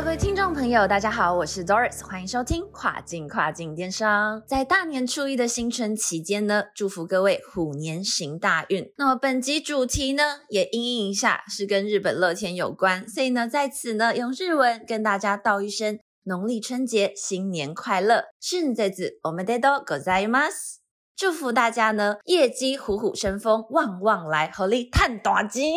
Hello，各位听众朋友，大家好，我是 Doris，欢迎收听跨境跨境电商。在大年初一的新春期间呢，祝福各位虎年行大运。那么本集主题呢，也应应一下，是跟日本乐天有关，所以呢，在此呢，用日文跟大家道一声农历春节新年快乐，顺在子我们得都ございます。 祝福大家呢，业绩虎虎生风，旺旺来，合力探大吉。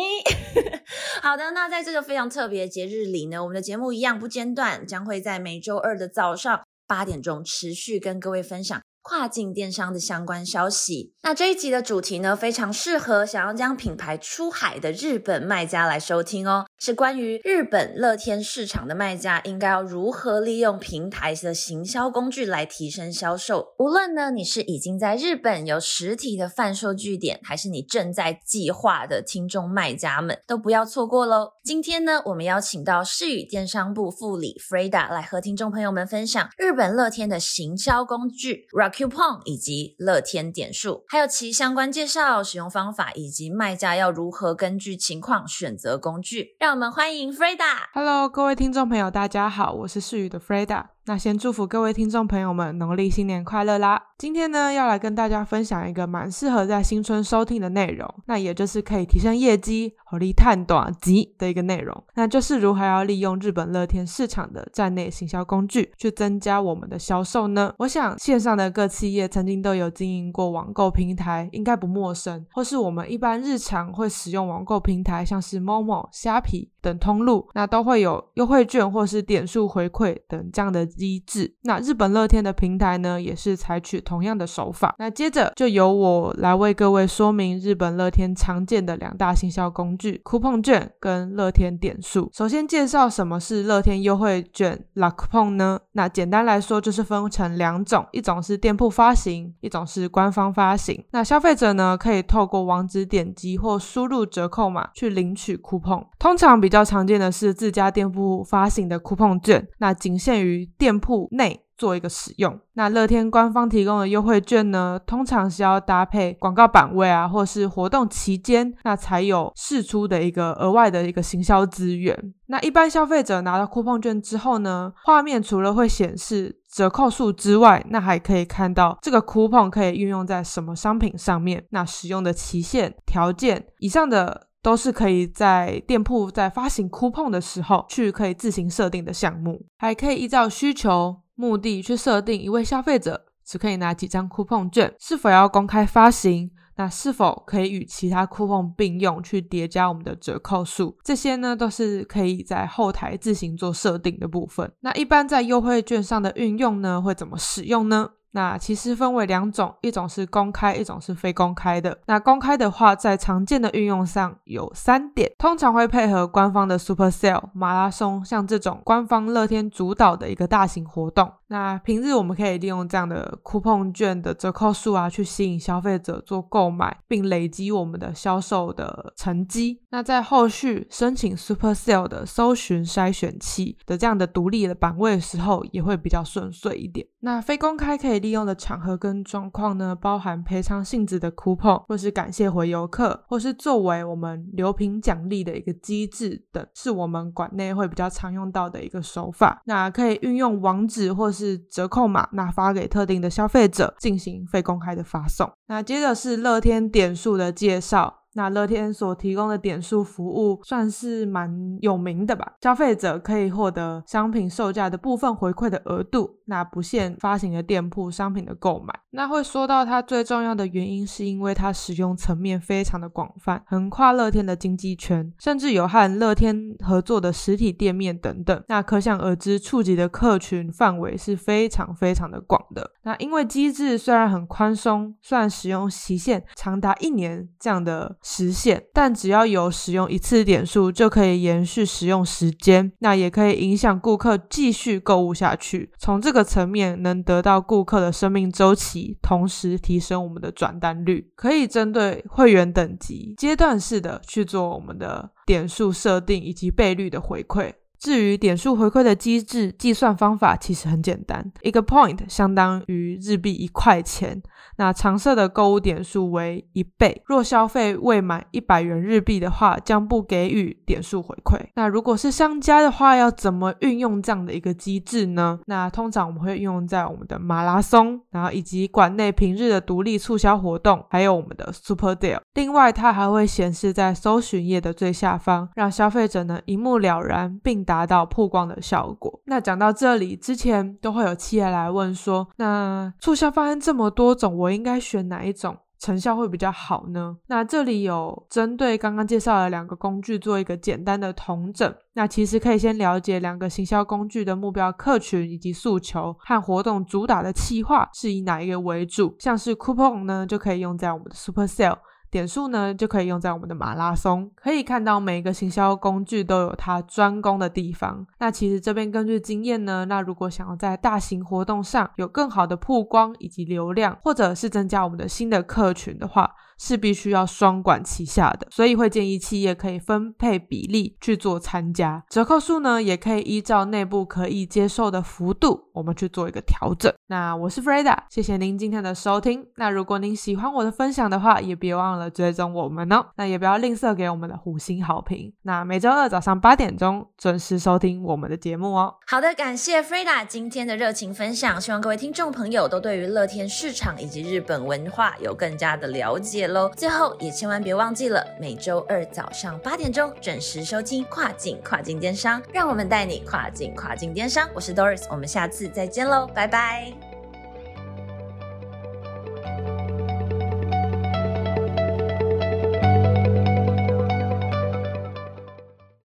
好的，那在这个非常特别的节日里呢，我们的节目一样不间断，将会在每周二的早上八点钟持续跟各位分享。跨境电商的相关消息。那这一集的主题呢，非常适合想要将品牌出海的日本卖家来收听哦，是关于日本乐天市场的卖家应该要如何利用平台的行销工具来提升销售。无论呢你是已经在日本有实体的贩售据点，还是你正在计划的听众卖家们，都不要错过喽。今天呢，我们邀请到世宇电商部副理 Freda 来和听众朋友们分享日本乐天的行销工具 Rock。Coupon 以及乐天点数，还有其相关介绍、使用方法以及卖家要如何根据情况选择工具。让我们欢迎 Freda。Hello，各位听众朋友，大家好，我是世宇的 Freda。那先祝福各位听众朋友们农历新年快乐啦！今天呢，要来跟大家分享一个蛮适合在新春收听的内容，那也就是可以提升业绩、火力探短集的一个内容，那就是如何要利用日本乐天市场的站内行销工具去增加我们的销售呢？我想线上的各企业曾经都有经营过网购平台，应该不陌生，或是我们一般日常会使用网购平台，像是 Momo、虾皮等通路，那都会有优惠券或是点数回馈等这样的。机制，那日本乐天的平台呢，也是采取同样的手法。那接着就由我来为各位说明日本乐天常见的两大行销工具：coupon 券跟乐天点数。首先介绍什么是乐天优惠券 l coupon 呢？那简单来说就是分成两种，一种是店铺发行，一种是官方发行。那消费者呢，可以透过网址点击或输入折扣码去领取 coupon。通常比较常见的是自家店铺发行的 coupon 券，那仅限于。店铺内做一个使用，那乐天官方提供的优惠券呢，通常是要搭配广告版位啊，或是活动期间，那才有释出的一个额外的一个行销资源。那一般消费者拿到 coupon 券之后呢，画面除了会显示折扣数之外，那还可以看到这个 coupon 可以运用在什么商品上面，那使用的期限、条件以上的。都是可以在店铺在发行 coupon 的时候去可以自行设定的项目，还可以依照需求目的去设定一位消费者只可以拿几张 coupon 券，是否要公开发行，那是否可以与其他 coupon 并用去叠加我们的折扣数，这些呢都是可以在后台自行做设定的部分。那一般在优惠券上的运用呢，会怎么使用呢？那其实分为两种，一种是公开，一种是非公开的。那公开的话，在常见的运用上有三点，通常会配合官方的 Super Sale 马拉松，像这种官方乐天主导的一个大型活动。那平日我们可以利用这样的 coupon 券的折扣数啊，去吸引消费者做购买，并累积我们的销售的成绩。那在后续申请 Super Sale 的搜寻筛选器的这样的独立的版位的时候，也会比较顺遂一点。那非公开可以利用的场合跟状况呢，包含赔偿性质的 coupon，或是感谢回游客，或是作为我们留评奖励的一个机制等，是我们馆内会比较常用到的一个手法。那可以运用网址或是折扣码，那发给特定的消费者进行非公开的发送。那接着是乐天点数的介绍。那乐天所提供的点数服务算是蛮有名的吧？消费者可以获得商品售价的部分回馈的额度，那不限发行的店铺商品的购买。那会说到它最重要的原因，是因为它使用层面非常的广泛，横跨乐天的经济圈，甚至有和乐天合作的实体店面等等。那可想而知，触及的客群范围是非常非常的广的。那因为机制虽然很宽松，虽然使用期限长达一年这样的。时限，但只要有使用一次点数，就可以延续使用时间，那也可以影响顾客继续购物下去。从这个层面，能得到顾客的生命周期，同时提升我们的转单率。可以针对会员等级阶段式的去做我们的点数设定以及倍率的回馈。至于点数回馈的机制计算方法，其实很简单，一个 point 相当于日币一块钱。那常设的购物点数为一倍，若消费未满一百元日币的话，将不给予点数回馈。那如果是商家的话，要怎么运用这样的一个机制呢？那通常我们会运用在我们的马拉松，然后以及馆内平日的独立促销活动，还有我们的 Super Deal。另外，它还会显示在搜寻页的最下方，让消费者呢一目了然，并达达到曝光的效果。那讲到这里，之前都会有企业来问说，那促销方案这么多种，我应该选哪一种成效会比较好呢？那这里有针对刚刚介绍的两个工具做一个简单的同整。那其实可以先了解两个行销工具的目标客群以及诉求和活动主打的企划是以哪一个为主。像是 coupon 呢，就可以用在我们的 Super Sale。点数呢，就可以用在我们的马拉松。可以看到，每一个行销工具都有它专攻的地方。那其实这边根据经验呢，那如果想要在大型活动上有更好的曝光以及流量，或者是增加我们的新的客群的话，是必须要双管齐下的。所以会建议企业可以分配比例去做参加。折扣数呢，也可以依照内部可以接受的幅度，我们去做一个调整。那我是 Freda，谢谢您今天的收听。那如果您喜欢我的分享的话，也别忘了。追踪我们哦，那也不要吝啬给我们的五星好评。那每周二早上八点钟准时收听我们的节目哦。好的，感谢 Freda 今天的热情分享，希望各位听众朋友都对于乐天市场以及日本文化有更加的了解喽。最后也千万别忘记了，每周二早上八点钟准时收听跨境跨境电商，让我们带你跨境跨境电商。我是 Doris，我们下次再见喽，拜拜。